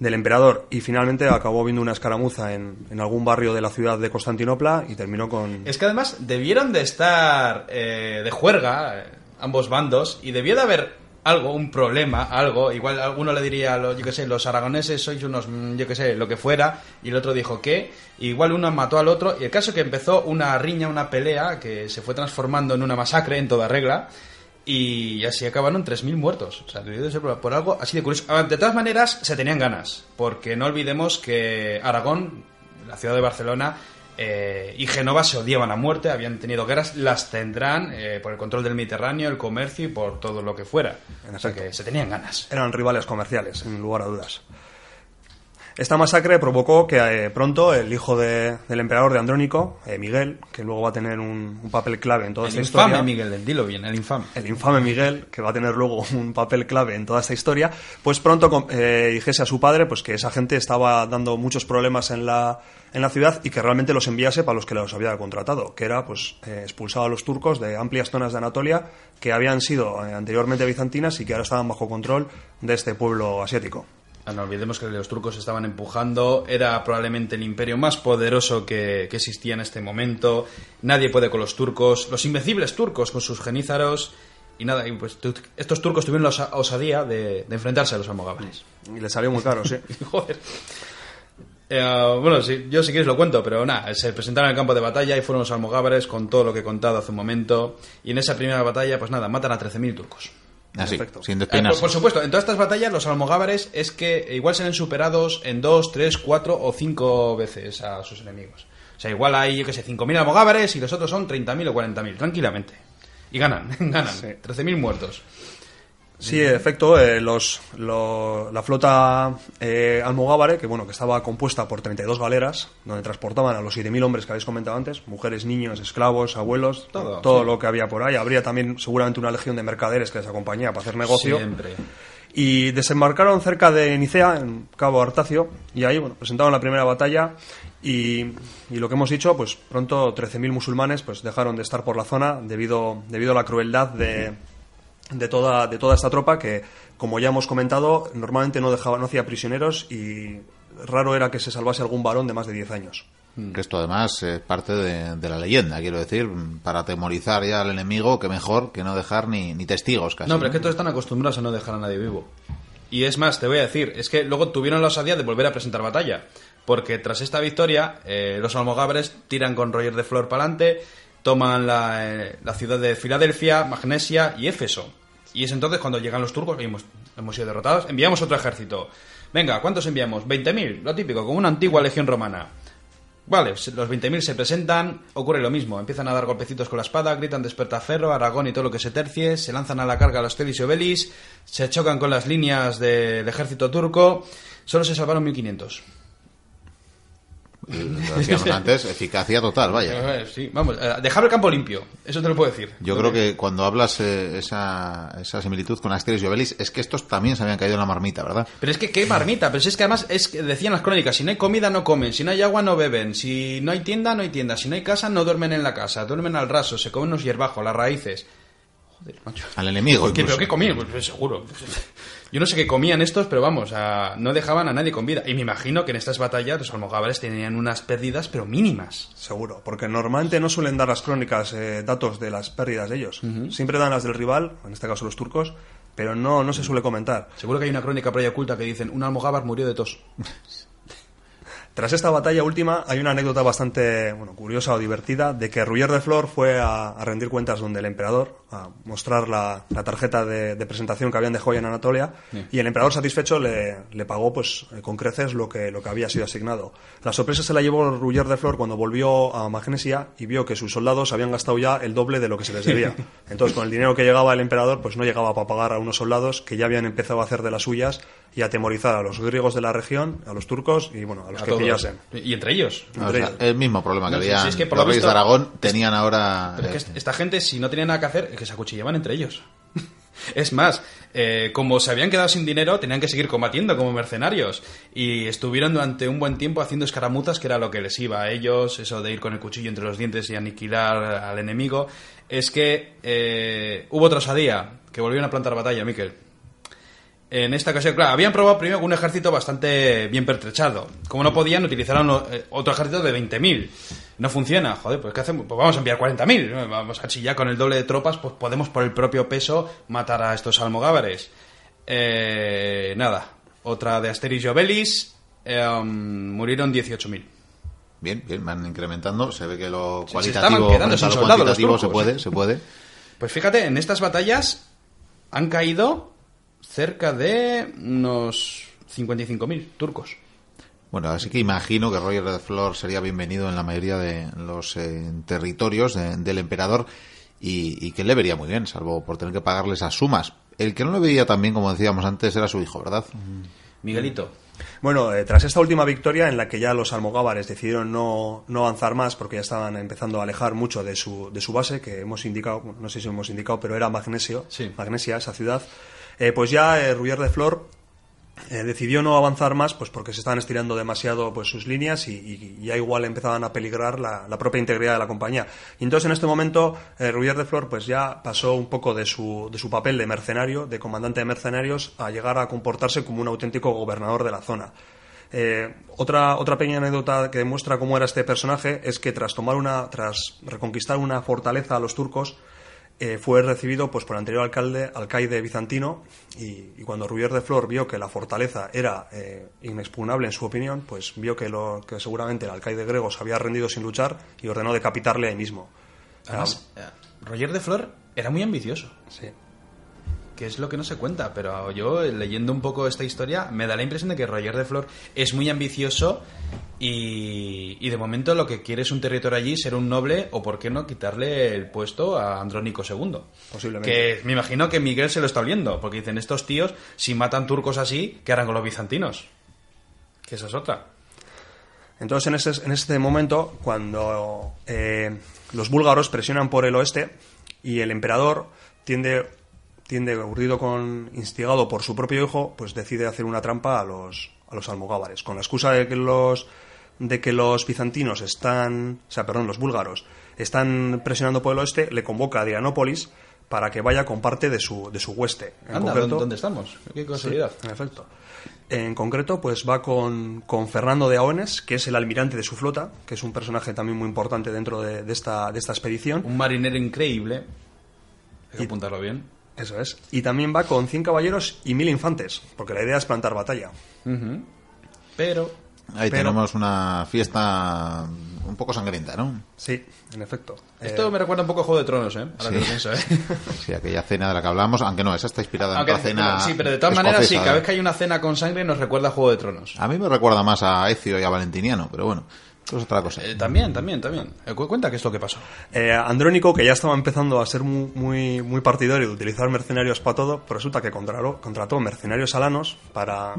[SPEAKER 2] del emperador y finalmente acabó viendo una escaramuza en, en algún barrio de la ciudad de Constantinopla y terminó con...
[SPEAKER 3] Es que además debieron de estar eh, de juerga eh, ambos bandos y debió de haber algo, un problema, algo. Igual alguno le diría, yo qué sé, los aragoneses sois unos, mm, yo qué sé, lo que fuera. Y el otro dijo que. Igual uno mató al otro. Y el caso que empezó una riña, una pelea que se fue transformando en una masacre en toda regla. Y así acabaron 3.000 muertos. O sea, debió de ser por, por algo así de curioso. Ah, De todas maneras, se tenían ganas. Porque no olvidemos que Aragón, la ciudad de Barcelona, eh, y Génova se odiaban a muerte, habían tenido guerras, las tendrán eh, por el control del Mediterráneo, el comercio y por todo lo que fuera.
[SPEAKER 2] En
[SPEAKER 3] O sea que se tenían ganas.
[SPEAKER 2] Eran rivales comerciales, sin lugar a dudas. Esta masacre provocó que eh, pronto el hijo de- del emperador de Andrónico, eh, Miguel, que luego va a tener un, un papel clave en toda
[SPEAKER 3] El
[SPEAKER 2] esta
[SPEAKER 3] infame
[SPEAKER 2] historia,
[SPEAKER 3] Miguel, dilo bien, el infame.
[SPEAKER 2] el infame Miguel, que va a tener luego un papel clave en toda esta historia, pues pronto eh, dijese a su padre pues que esa gente estaba dando muchos problemas en la, en la ciudad y que realmente los enviase para los que los había contratado, que era pues expulsar a los turcos de amplias zonas de Anatolia que habían sido anteriormente bizantinas y que ahora estaban bajo control de este pueblo asiático.
[SPEAKER 3] Ah, no olvidemos que los turcos estaban empujando, era probablemente el imperio más poderoso que, que existía en este momento. Nadie puede con los turcos, los invencibles turcos con sus genízaros. Y nada, y pues estos turcos tuvieron la osa- osadía de, de enfrentarse a los almogávares.
[SPEAKER 2] Y le salió muy caro, sí.
[SPEAKER 3] Joder. Eh, bueno, sí, yo si quieres lo cuento, pero nada, se presentaron en el campo de batalla y fueron los almogávares con todo lo que he contado hace un momento. Y en esa primera batalla, pues nada, matan a 13.000 turcos.
[SPEAKER 1] Así,
[SPEAKER 2] Perfecto.
[SPEAKER 1] sin
[SPEAKER 3] Eh, por, supuesto, en todas estas batallas los almogávares es que igual se ven superados en dos, tres, cuatro o cinco veces a sus enemigos. O sea, igual hay, yo qué sé, 5.000 almogávares y los otros son 30.000 o 40.000, tranquilamente. Y ganan, ganan.
[SPEAKER 2] Sí.
[SPEAKER 3] 13.000 muertos.
[SPEAKER 2] Sí, en efecto, eh, los, lo- la flota eh, almogávare, que bueno, que estaba compuesta por 32 galeras, donde transportaban a los 7.000 hombres que habéis comentado antes, mujeres, niños, esclavos, abuelos,
[SPEAKER 3] Todo,
[SPEAKER 2] todo
[SPEAKER 3] sí.
[SPEAKER 2] lo que había por ahí. Habría también seguramente una legión de mercaderes que les acompañaba para hacer negocio.
[SPEAKER 3] Siempre.
[SPEAKER 2] Y desembarcaron cerca de Nicea, en Cabo Artacio, y ahí bueno, presentaron la primera batalla. Y, y lo que hemos dicho, pues pronto 13.000 musulmanes pues dejaron de estar por la zona debido, debido a la crueldad de, de, toda, de toda esta tropa que, como ya hemos comentado, normalmente no, dejaba, no hacía prisioneros y raro era que se salvase algún varón de más de 10 años.
[SPEAKER 1] Que esto además es parte de, de la leyenda, quiero decir, para atemorizar ya al enemigo, que mejor que no dejar ni, ni testigos casi.
[SPEAKER 3] No, pero es que todos están acostumbrados a no dejar a nadie vivo. Y es más, te voy a decir, es que luego tuvieron la osadía de volver a presentar batalla. Porque tras esta victoria, eh, los almogávares tiran con Roger de Flor para adelante, toman la, eh, la ciudad de Filadelfia, Magnesia y Éfeso. Y es entonces cuando llegan los turcos, y hemos, hemos sido derrotados, enviamos otro ejército. Venga, ¿cuántos enviamos? 20.000, lo típico, como una antigua legión romana. Vale, los 20.000 se presentan, ocurre lo mismo, empiezan a dar golpecitos con la espada, gritan despertaferro, Aragón y todo lo que se tercie, se lanzan a la carga a los Telis y Obelis, se chocan con las líneas del ejército turco, solo se salvaron 1.500.
[SPEAKER 1] Lo decíamos antes, eficacia total, vaya.
[SPEAKER 3] Eh, Sí, vamos, eh, dejar el campo limpio, eso te lo puedo decir.
[SPEAKER 1] Yo creo que cuando hablas eh, esa, esa similitud con Asterix y Obelix, es que estos también se habían caído en la marmita, ¿verdad?
[SPEAKER 3] Pero es que qué marmita, pero es que además es que decían las crónicas, si no hay comida no comen, si no hay agua no beben, si no hay tienda no hay tienda, si no hay casa no duermen en la casa, duermen al raso, se comen unos hierbajos, las raíces. Joder, macho.
[SPEAKER 1] Al enemigo,
[SPEAKER 3] ¿Qué,
[SPEAKER 1] incluso.
[SPEAKER 3] ¿Pero qué comían? Pues, pues, seguro. Yo no sé qué comían estos, pero vamos, a- no dejaban a nadie con vida. Y me imagino que en estas batallas los almogávares tenían unas pérdidas, pero mínimas.
[SPEAKER 2] Seguro, porque normalmente no suelen dar las crónicas eh, datos de las pérdidas de ellos. Siempre dan las del rival, en este caso los turcos, pero no, no se suele comentar.
[SPEAKER 3] Seguro que hay una crónica por ahí oculta que dicen, un almogávar murió de tos.
[SPEAKER 2] Tras esta batalla última hay una anécdota bastante bueno, curiosa o divertida de que Ruyer de Flor fue a, a rendir cuentas donde el emperador, a mostrar la, la tarjeta de, de presentación que habían dejado en Anatolia y el emperador satisfecho le, le pagó pues con creces lo que, lo que había sido asignado. La sorpresa se la llevó Ruyer de Flor cuando volvió a Magnesia y vio que sus soldados habían gastado ya el doble de lo que se les debía. Entonces con el dinero que llegaba el emperador pues no llegaba para pagar a unos soldados que ya habían empezado a hacer de las suyas y atemorizar a los griegos de la región, a los turcos y bueno, a los
[SPEAKER 3] A
[SPEAKER 2] que
[SPEAKER 3] todos.
[SPEAKER 2] pillasen.
[SPEAKER 3] Y entre ellos.
[SPEAKER 1] O
[SPEAKER 2] Entre
[SPEAKER 1] sea,
[SPEAKER 2] ellos.
[SPEAKER 1] el mismo problema que
[SPEAKER 3] No, sí, es que por
[SPEAKER 1] los
[SPEAKER 3] lo
[SPEAKER 1] reyes
[SPEAKER 3] visto-
[SPEAKER 1] de Aragón tenían ahora...
[SPEAKER 3] Pero es que
[SPEAKER 1] eh,
[SPEAKER 3] est- esta gente, si no tenía nada que hacer, es que se acuchillaban entre ellos. Es más, eh, como se habían quedado sin dinero, tenían que seguir combatiendo como mercenarios. Y estuvieron durante un buen tiempo haciendo escaramuzas, que era lo que les iba a ellos, eso de ir con el cuchillo entre los dientes y aniquilar al enemigo. Es que eh, hubo otra osadía, que volvieron a plantar batalla, Miquel. En esta ocasión, claro, habían probado primero con un ejército bastante bien pertrechado. Como no podían, utilizaron eh, otro ejército de 20.000. No funciona, joder, pues ¿qué hacemos? Pues vamos a enviar 40.000. Vamos a ya con el doble de tropas, pues podemos por el propio peso matar a estos almogávares. Eh, nada, otra de Asteris y Obelix, eh, um, murieron 18.000.
[SPEAKER 1] Bien, bien, van incrementando. Se ve que lo
[SPEAKER 3] Sí, se
[SPEAKER 1] cualitativo,
[SPEAKER 3] estaban quedando
[SPEAKER 1] lo
[SPEAKER 3] los
[SPEAKER 1] se puede, se puede.
[SPEAKER 3] Pues fíjate, en estas batallas han caído cerca de unos 55.000 turcos.
[SPEAKER 1] Bueno, así que imagino que Roger de Flor sería bienvenido en la mayoría de los eh, territorios de- del emperador y, y que le vería muy bien, salvo por tener que pagarle esas sumas. El que no le veía tan bien, como decíamos antes, era su hijo, ¿verdad?
[SPEAKER 3] Miguelito.
[SPEAKER 2] Bueno, eh, tras esta última victoria en la que ya los almogávares decidieron no, no avanzar más porque ya estaban empezando a alejar mucho de su, de su base, que hemos indicado, no sé si hemos indicado, pero era Magnesio,
[SPEAKER 3] Sí.
[SPEAKER 2] Magnesia, esa ciudad, eh, pues ya eh, Ruyer de Flor eh, decidió no avanzar más pues porque se estaban estirando demasiado pues sus líneas y, ya igual empezaban a peligrar la, propia integridad de la compañía. Y entonces en este momento eh, Ruyer de Flor pues ya pasó un poco de su, de su papel de mercenario, de comandante de mercenarios, a llegar a comportarse como un auténtico gobernador de la zona. Eh, otra, otra pequeña anécdota que demuestra cómo era este personaje es que tras tomar una, tras reconquistar una fortaleza a los turcos, eh, fue recibido pues por el anterior alcalde, alcaide bizantino, y, y cuando Rubier de Flor vio que la fortaleza era eh, inexpugnable en su opinión, pues vio que, lo, que seguramente el alcaide griego se había rendido sin luchar y ordenó decapitarle ahí mismo.
[SPEAKER 3] Además, eh, Roger de Flor era muy ambicioso.
[SPEAKER 2] Sí.
[SPEAKER 3] Que es lo que no se cuenta, pero yo leyendo un poco esta historia me da la impresión de que Roger de Flor es muy ambicioso y, y de momento lo que quiere es un territorio allí, ser un noble o por qué no quitarle el puesto a Andrónico II.
[SPEAKER 2] Posiblemente.
[SPEAKER 3] Que me imagino que Miguel se lo está oliendo, porque dicen estos tíos, si matan turcos así, ¿qué harán con los bizantinos? Que esa es otra.
[SPEAKER 2] Entonces, en ese, en este momento, cuando eh, los búlgaros presionan por el oeste y el emperador tiende, tiende urdido con, instigado por su propio hijo, pues decide hacer una trampa a los, a los almogávares. Con la excusa de que los, de que los bizantinos están, o sea, perdón, los búlgaros están presionando por el oeste, le convoca a Adrianópolis para que vaya con parte de su, de su hueste. En
[SPEAKER 3] Anda,
[SPEAKER 2] concreto-
[SPEAKER 3] ¿dónde, estamos? Qué casualidad.
[SPEAKER 2] en efecto. En concreto, pues va con, con Fernando de Aones, que es el almirante de su flota, que es un personaje también muy importante dentro de, de esta, de esta expedición.
[SPEAKER 3] Un marinero increíble. Hay que
[SPEAKER 2] Y-
[SPEAKER 3] apuntarlo bien.
[SPEAKER 2] Eso es. Y también va con 100 caballeros y 1000 infantes, porque la idea es plantar batalla.
[SPEAKER 3] Pero
[SPEAKER 1] Ahí
[SPEAKER 2] Pero-
[SPEAKER 1] tenemos una fiesta un poco sangrienta, ¿no?
[SPEAKER 2] Sí, en efecto.
[SPEAKER 3] esto
[SPEAKER 2] Eh,
[SPEAKER 3] me recuerda un poco a Juego de Tronos, ¿eh? Ahora
[SPEAKER 1] sí.
[SPEAKER 3] que lo pienso, ¿eh?
[SPEAKER 1] Sí, aquella cena de la que hablábamos, aunque no, esa está inspirada en otra cena.
[SPEAKER 3] sí, pero de todas maneras, sí, cada vez que hay una cena con sangre nos recuerda a Juego de Tronos.
[SPEAKER 1] A mí me recuerda más a Ezio y a Valentiniano, pero bueno, eso es otra cosa.
[SPEAKER 3] Eh, también, también, también. Eh, cu- cuenta qué es lo que pasó.
[SPEAKER 2] Eh, Andrónico, que ya estaba empezando a ser muy, muy, muy partidario de utilizar mercenarios para todo, resulta que contraró- contrató mercenarios alanos para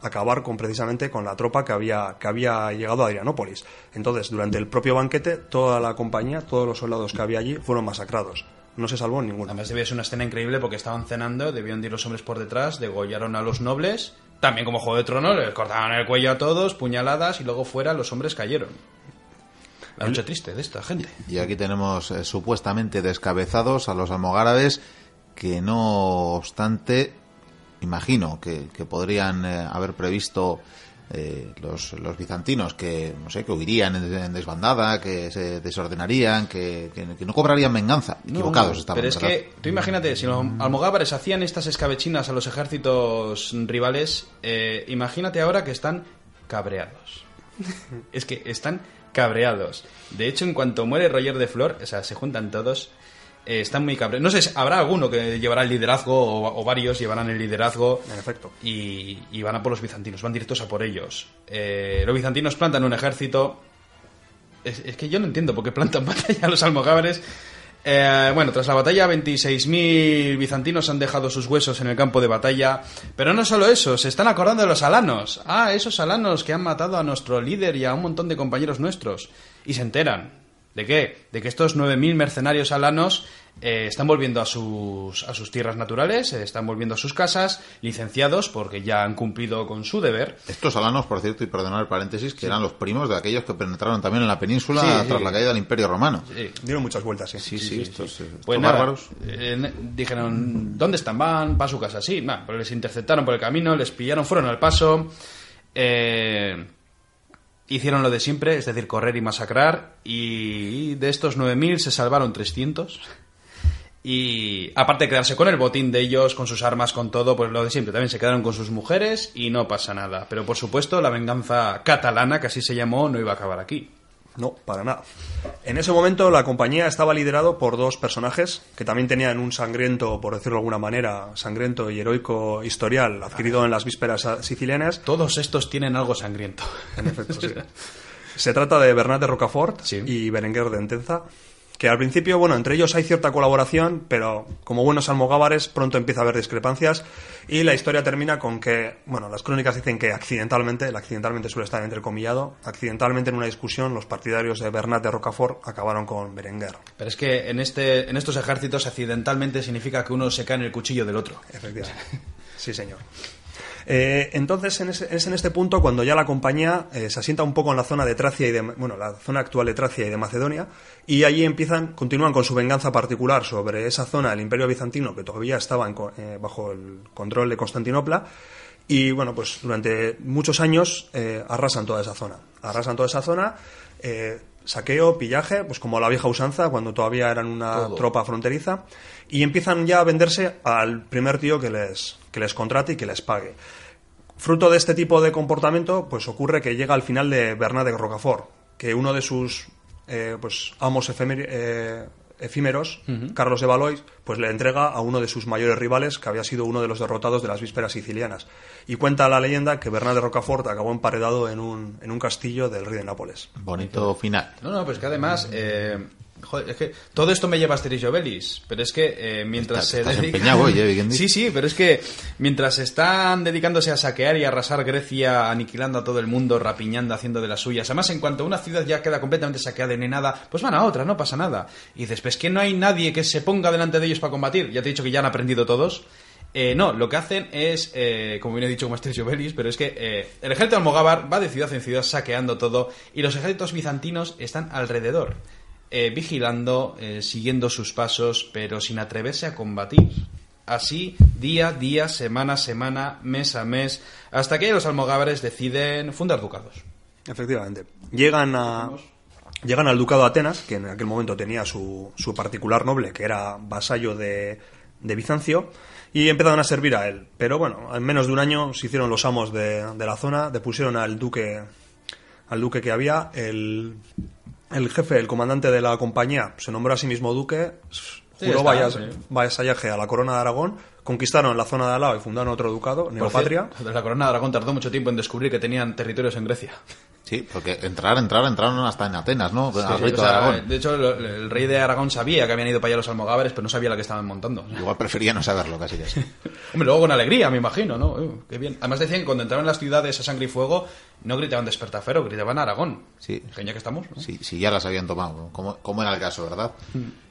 [SPEAKER 2] acabar con precisamente con la tropa que había, que había llegado a Adrianópolis. Entonces, durante el propio banquete, toda la compañía, todos los soldados que había allí fueron masacrados. No se salvó ninguno.
[SPEAKER 3] Además debía ser una escena increíble porque estaban cenando, debían de ir los hombres por detrás, degollaron a los nobles, también como Juego de Tronos, les cortaban el cuello a todos, puñaladas y luego fuera los hombres cayeron. La noche triste de esta gente.
[SPEAKER 1] Y aquí tenemos eh, supuestamente descabezados a los almogárabes que no obstante, imagino que, podrían eh, haber previsto eh, los, los bizantinos que, no sé, que huirían en, en desbandada, que se desordenarían, que, que- que no cobrarían venganza. Equivocados
[SPEAKER 3] No,
[SPEAKER 1] estaban,
[SPEAKER 3] Pero es
[SPEAKER 1] ¿verdad?
[SPEAKER 3] que, tú imagínate, si los almogávares hacían estas escabechinas a los ejércitos rivales, eh, imagínate ahora que están cabreados. es que están cabreados. De hecho, en cuanto muere Roger de Flor, o sea, se juntan todos, eh, están muy cabreados. No sé, habrá alguno que llevará el liderazgo o, o varios llevarán el liderazgo.
[SPEAKER 2] En efecto.
[SPEAKER 3] Y, y van a por los bizantinos, van directos a por ellos. Eh, los bizantinos plantan un ejército. Es, es que yo no entiendo por qué plantan batalla a los almogávares. Eh, bueno, tras la batalla, 26.000 bizantinos han dejado sus huesos en el campo de batalla. Pero no solo eso, se están acordando de los alanos. Ah, esos alanos que han matado a nuestro líder y a un montón de compañeros nuestros. Y se enteran ¿De qué? De que estos 9.000 mercenarios alanos eh, están volviendo a sus, a sus tierras naturales, eh, están volviendo a sus casas, licenciados porque ya han cumplido con su deber.
[SPEAKER 1] Estos alanos, por cierto, y perdonar el paréntesis, que eran los primos de aquellos que penetraron también en la península
[SPEAKER 3] Sí,
[SPEAKER 1] tras
[SPEAKER 3] sí.
[SPEAKER 1] la caída del Imperio Romano.
[SPEAKER 3] Sí.
[SPEAKER 2] Dieron muchas vueltas, sí.
[SPEAKER 1] Sí, sí, estos, eh,
[SPEAKER 3] Pues
[SPEAKER 1] estos
[SPEAKER 3] nada,
[SPEAKER 1] bárbaros.
[SPEAKER 3] eh, dijeron, ¿dónde están? Van para su casa. Sí, va, pues les interceptaron por el camino, les pillaron, fueron al paso. eh, hicieron lo de siempre, es decir, correr y masacrar. Y de estos 9.000 se salvaron 300. Y aparte de quedarse con el botín de ellos, con sus armas, con todo, pues lo de siempre. También se quedaron con sus mujeres y no pasa nada. Pero por supuesto, la venganza catalana, que así se llamó, no iba a acabar aquí.
[SPEAKER 2] No, para nada. En ese momento la compañía estaba liderado por dos personajes que también tenían un sangriento, por decirlo de alguna manera, sangriento y heroico historial adquirido en las vísperas sicilianas.
[SPEAKER 3] Todos estos tienen algo sangriento.
[SPEAKER 2] En efecto, sí. Se trata de Bernat de Rocafort
[SPEAKER 3] Sí.
[SPEAKER 2] y Berenguer de Entenza, que al principio, bueno, entre ellos hay cierta colaboración, pero como buenos almogávares pronto empieza a haber discrepancias y la historia termina con que, bueno, las crónicas dicen que accidentalmente, el accidentalmente suele estar entrecomillado, accidentalmente en una discusión los partidarios de Bernat de Rocafort acabaron con Berenguer.
[SPEAKER 3] Pero es que en, este, en estos ejércitos accidentalmente significa que uno se cae en el cuchillo del otro.
[SPEAKER 2] Efectivamente. Sí, señor. Eh, entonces, en ese- es en este punto cuando ya la compañía eh, se asienta un poco en la zona de Tracia y de, bueno, la zona actual de Tracia y de Macedonia, y allí empiezan, continúan con su venganza particular sobre esa zona del Imperio Bizantino que todavía estaba en eh, bajo el control de Constantinopla. Y bueno, pues durante muchos años eh, arrasan toda esa zona. Arrasan toda esa zona, saqueo, pillaje, pues como la vieja usanza, cuando todavía eran una
[SPEAKER 3] Todo.
[SPEAKER 2] tropa fronteriza, y empiezan ya a venderse al primer tío que les, que les contrate y que les pague. Fruto de este tipo de comportamiento, pues ocurre que llega al final de Bernat de Rocafort, que uno de sus eh, pues, amos efemer- eh, efímeros, Carlos de Valois, pues le entrega a uno de sus mayores rivales, que había sido uno de los derrotados de las vísperas sicilianas. Y cuenta la leyenda que Bernat de Rocafort acabó emparedado en un, en un castillo del rey de Nápoles.
[SPEAKER 1] Bonito final.
[SPEAKER 3] No, no, pues que además... eh, joder, es que todo esto me lleva a Asterix y Obelix, pero es que eh, mientras
[SPEAKER 1] Estás-
[SPEAKER 3] se
[SPEAKER 1] estás
[SPEAKER 3] dedican-
[SPEAKER 1] hoy, ¿eh?
[SPEAKER 3] Sí, sí, pero es que mientras están dedicándose a saquear y arrasar Grecia, aniquilando a todo el mundo, rapiñando, haciendo de las suyas, además en cuanto una ciudad ya queda completamente saqueada y nada, pues van a otra, no pasa nada. Y dices, pues que no hay nadie que se ponga delante de ellos para combatir, ya te he dicho que ya han aprendido todos. Eh, no, lo que hacen es, eh, como bien he dicho, como Asterix y Obelix, pero es que eh, el ejército almogávar va de ciudad en ciudad saqueando todo y los ejércitos bizantinos están alrededor, eh, vigilando, eh, siguiendo sus pasos, pero sin atreverse a combatir. Así, día, día, semana, semana, mes a mes, hasta que los almogávares deciden fundar ducados.
[SPEAKER 2] Efectivamente. Llegan a. Llegan al ducado de Atenas, que en aquel momento tenía su, su particular noble, que era vasallo de, de Bizancio, y empezaron a servir a él. Pero bueno, en menos de un año se hicieron los amos de, de la zona, depusieron al duque, al duque que había, el, el jefe, el comandante de la compañía, se nombró a sí mismo duque, juró
[SPEAKER 3] sí.
[SPEAKER 2] vasallaje a la corona de Aragón, conquistaron la zona de al lado y fundaron otro ducado, Neopatria.
[SPEAKER 3] cierto, La corona de Aragón tardó mucho tiempo en descubrir que tenían territorios en Grecia.
[SPEAKER 1] Sí, porque entrar, entrar, entraron hasta en Atenas, ¿no? Al
[SPEAKER 3] Sí,
[SPEAKER 1] rito
[SPEAKER 3] o sea,
[SPEAKER 1] de
[SPEAKER 3] hecho, el rey de Aragón sabía que habían ido para allá los almogávares, pero no sabía la que estaban montando.
[SPEAKER 1] Igual prefería no saberlo, casi sí.
[SPEAKER 3] Hombre, luego con alegría, me imagino, ¿no? Uh, qué bien. Además decían que cuando entraban en las ciudades a sangre y fuego, no gritaban despertafero, gritaban Aragón.
[SPEAKER 1] Sí.
[SPEAKER 3] Genial que estamos, ¿no?
[SPEAKER 1] Sí, sí, ya las habían tomado, como, como era el caso, ¿verdad?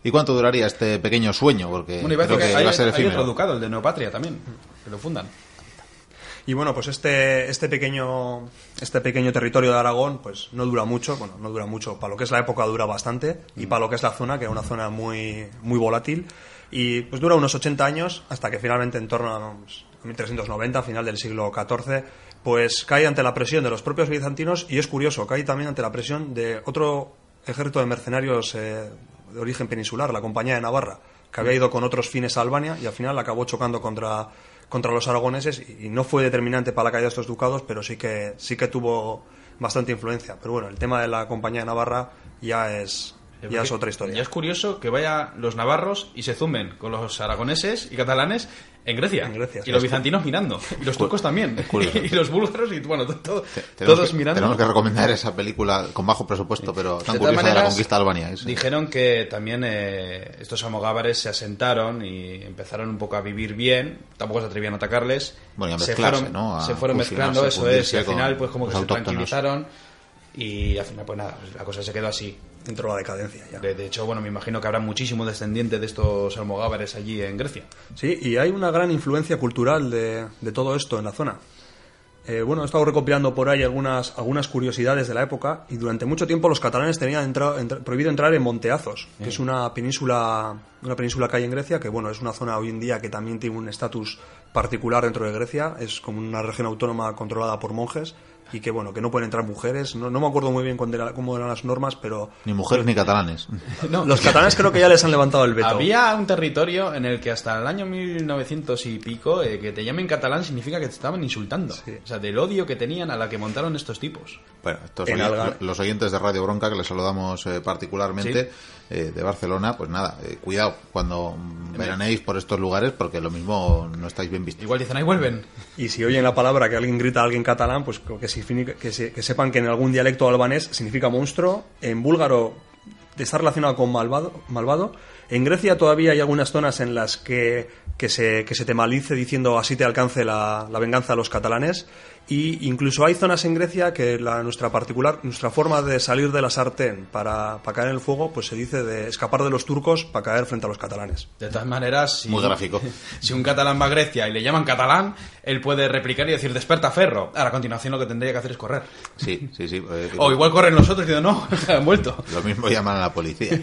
[SPEAKER 1] ¿Y cuánto duraría este pequeño sueño? Porque
[SPEAKER 3] Bueno,
[SPEAKER 1] creo que
[SPEAKER 3] que hay,
[SPEAKER 1] iba a ser
[SPEAKER 3] hay otro ducado, el de Neopatria también, que lo fundan.
[SPEAKER 2] Y bueno, pues este, este pequeño este pequeño territorio de Aragón, pues no dura mucho, bueno, no dura mucho, para lo que es la época dura bastante, y para lo que es la zona, que es una zona muy, muy volátil, y pues dura unos 80 años, hasta que finalmente en torno a pues, 1390, final del siglo XIV, pues cae ante la presión de los propios bizantinos, y es curioso, cae también ante la presión de otro ejército de mercenarios eh, de origen peninsular, la Compañía de Navarra, que había ido con otros fines a Albania, y al final acabó chocando contra contra los aragoneses y no fue determinante para la caída de estos ducados, pero sí que sí que tuvo bastante influencia. Pero bueno, el tema de la compañía de Navarra ya es ya es otra
[SPEAKER 3] Ya
[SPEAKER 2] historia.
[SPEAKER 3] es curioso que vaya los navarros y se zumben con los aragoneses y catalanes en Grecia.
[SPEAKER 2] En Grecia,
[SPEAKER 3] y los bizantinos mirando. Y los turcos también. y los búlgaros y bueno, todos
[SPEAKER 1] que,
[SPEAKER 3] mirando.
[SPEAKER 1] Tenemos que recomendar esa película con bajo presupuesto, pero tan
[SPEAKER 3] De
[SPEAKER 1] curiosa de la conquista de Albania.
[SPEAKER 3] Dijeron que también eh, estos almogávares se asentaron y empezaron un poco a vivir bien. Tampoco se atrevían a atacarles.
[SPEAKER 1] Bueno, y a
[SPEAKER 3] se fueron,
[SPEAKER 1] ¿no? A
[SPEAKER 3] se fueron mezclando, eso es. Y al final, pues como que se tranquilizaron. Y al final, pues nada, pues la cosa se quedó así.
[SPEAKER 2] Entró la decadencia ya.
[SPEAKER 3] De, de hecho, bueno, me imagino que habrá muchísimo descendiente de estos almogávares allí en Grecia.
[SPEAKER 2] Sí, y hay una gran influencia cultural de, de todo esto en la zona. Eh, bueno, he estado recopilando por ahí algunas, algunas curiosidades de la época y durante mucho tiempo los catalanes tenían entra- entra- prohibido entrar en Monteazos, que es una península, una península que hay en Grecia, que bueno, es una zona hoy en día que también tiene un estatus particular dentro de Grecia, es como una región autónoma controlada por monjes y que bueno, que no pueden entrar mujeres, no, no me acuerdo muy bien cuándo era- cómo eran las normas, pero
[SPEAKER 1] Ni mujeres ni catalanes.
[SPEAKER 2] los catalanes creo que ya les han levantado el veto.
[SPEAKER 3] Había un territorio en el que hasta el año 1900 y pico eh, que te llamen catalán significa que te estaban insultando.
[SPEAKER 2] Sí.
[SPEAKER 3] O sea, del odio que tenían a la que montaron estos tipos.
[SPEAKER 1] Bueno, estos oy-
[SPEAKER 2] Algar.
[SPEAKER 1] los oyentes de Radio Bronca, que les saludamos eh, particularmente eh, de Barcelona, pues nada, eh, cuidado cuando veranéis por estos lugares, porque lo mismo no estáis bien vistos.
[SPEAKER 3] Igual dicen, ahí vuelven.
[SPEAKER 2] Y si oyen la palabra que alguien grita a alguien catalán, pues que, que, que sepan que en algún dialecto albanés significa monstruo. En búlgaro está relacionado con malvado. malvado. En Grecia todavía hay algunas zonas en las que, que, se, que se te malice diciendo así te alcance la, la venganza a los catalanes. Y incluso hay zonas en Grecia que la, nuestra particular, nuestra forma de salir de la sartén para, para caer en el fuego, pues se dice de escapar de los turcos para caer frente a los catalanes.
[SPEAKER 3] De todas maneras, si,
[SPEAKER 1] Muy gráfico.
[SPEAKER 3] si un catalán va a Grecia y le llaman catalán, él puede replicar y decir desperta ferro. Ahora, a continuación lo que tendría que hacer es correr.
[SPEAKER 1] Sí, sí, sí. eh,
[SPEAKER 3] O igual corren los otros y dicen, no, han vuelto.
[SPEAKER 1] Lo mismo llaman a la policía.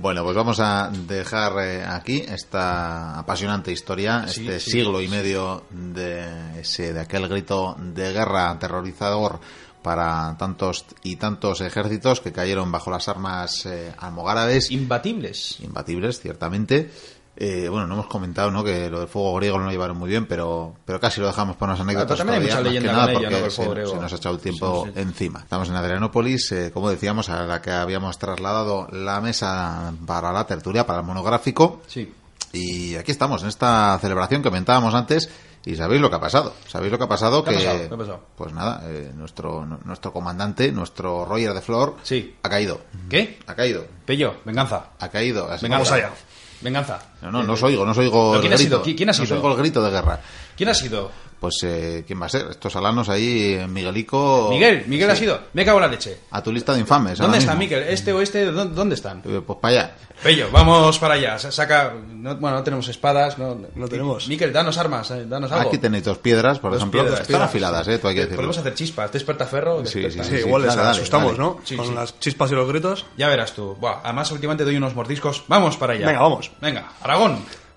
[SPEAKER 1] Bueno, pues vamos a dejar eh, aquí esta apasionante historia,
[SPEAKER 3] Sí,
[SPEAKER 1] este
[SPEAKER 3] sí,
[SPEAKER 1] siglo y medio de ese de aquel grito de guerra aterrorizador para tantos y tantos ejércitos que cayeron bajo las armas eh, almogárabes,
[SPEAKER 3] Imbatibles.
[SPEAKER 1] imbatibles, ciertamente. Eh, bueno, no hemos comentado ¿no? que lo del fuego griego no lo llevaron muy bien, pero, pero casi lo dejamos para unas anécdotas.
[SPEAKER 3] también hay mucha leyenda con ¿no? del fuego
[SPEAKER 1] se,
[SPEAKER 3] griego.
[SPEAKER 1] se nos ha echado el tiempo
[SPEAKER 3] Sí, sí.
[SPEAKER 1] encima. Estamos en Adrianópolis, eh, como decíamos, a la que habíamos trasladado la mesa para la tertulia, para el monográfico.
[SPEAKER 3] Sí.
[SPEAKER 1] Y aquí estamos, en esta celebración que comentábamos antes. Y sabéis lo que ha pasado. Sabéis lo que ha pasado.
[SPEAKER 3] ¿Qué ha
[SPEAKER 1] que,
[SPEAKER 3] pasado? ¿Qué ha pasado?
[SPEAKER 1] Pues nada, eh, nuestro, nuestro comandante, nuestro Roger de Flor,
[SPEAKER 3] Sí.
[SPEAKER 1] ha caído.
[SPEAKER 3] ¿Qué?
[SPEAKER 1] Ha caído.
[SPEAKER 3] Pello, venganza.
[SPEAKER 1] Ha caído. Así
[SPEAKER 3] Venganza.
[SPEAKER 2] Vamos allá.
[SPEAKER 3] Venganza.
[SPEAKER 1] No, no, no os oigo, no os oigo
[SPEAKER 3] ¿Pero
[SPEAKER 1] el
[SPEAKER 3] quién ha
[SPEAKER 1] grito.
[SPEAKER 3] sido? ¿Qui- quién ha
[SPEAKER 1] No os
[SPEAKER 3] sido?
[SPEAKER 1] oigo el grito de guerra.
[SPEAKER 3] ¿Quién ha sido?
[SPEAKER 1] Pues, eh, ¿quién va a ser? Estos alanos ahí, eh, Miguelico...
[SPEAKER 3] Miguel, Miguel ha sido. Me cago en la leche.
[SPEAKER 1] A tu lista de infames.
[SPEAKER 3] ¿Dónde
[SPEAKER 1] ahora
[SPEAKER 3] está
[SPEAKER 1] mismo.
[SPEAKER 3] Miguel? ¿Este o este? ¿Dó- ¿Dónde están?
[SPEAKER 1] Eh, Pues para allá.
[SPEAKER 3] Pello, vamos para allá. Sa- Saca. no- bueno, no tenemos espadas. No,
[SPEAKER 2] No tenemos.
[SPEAKER 3] Miquel, danos armas. eh, Danos algo.
[SPEAKER 1] Aquí tenéis dos piedras, por
[SPEAKER 3] Dos
[SPEAKER 1] ejemplo.
[SPEAKER 3] piedras,
[SPEAKER 1] Están
[SPEAKER 3] piedras.
[SPEAKER 1] afiladas, eh, tú hay que decirlo.
[SPEAKER 3] Podemos hacer chispas. Desperta ferro.
[SPEAKER 1] Sí, sí,
[SPEAKER 2] Sí, igual les asustamos,
[SPEAKER 1] dale.
[SPEAKER 2] ¿no?
[SPEAKER 3] Sí,
[SPEAKER 2] Con
[SPEAKER 3] sí.
[SPEAKER 2] las chispas y los gritos.
[SPEAKER 3] Ya verás tú. Buah, además, últimamente doy unos mordiscos. Vamos para allá.
[SPEAKER 2] Venga, vamos.
[SPEAKER 3] Venga,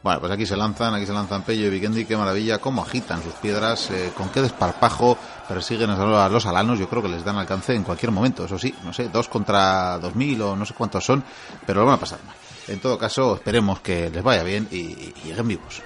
[SPEAKER 1] Bueno, pues aquí se lanzan, aquí se lanzan Pello y Vikendi, qué maravilla, cómo agitan sus piedras, eh, con qué desparpajo persiguen a los alanos, yo creo que les dan alcance en cualquier momento, eso sí, no sé, dos contra dos mil o no sé cuántos son, pero lo van a pasar. En todo caso, esperemos que les vaya bien y, y lleguen vivos.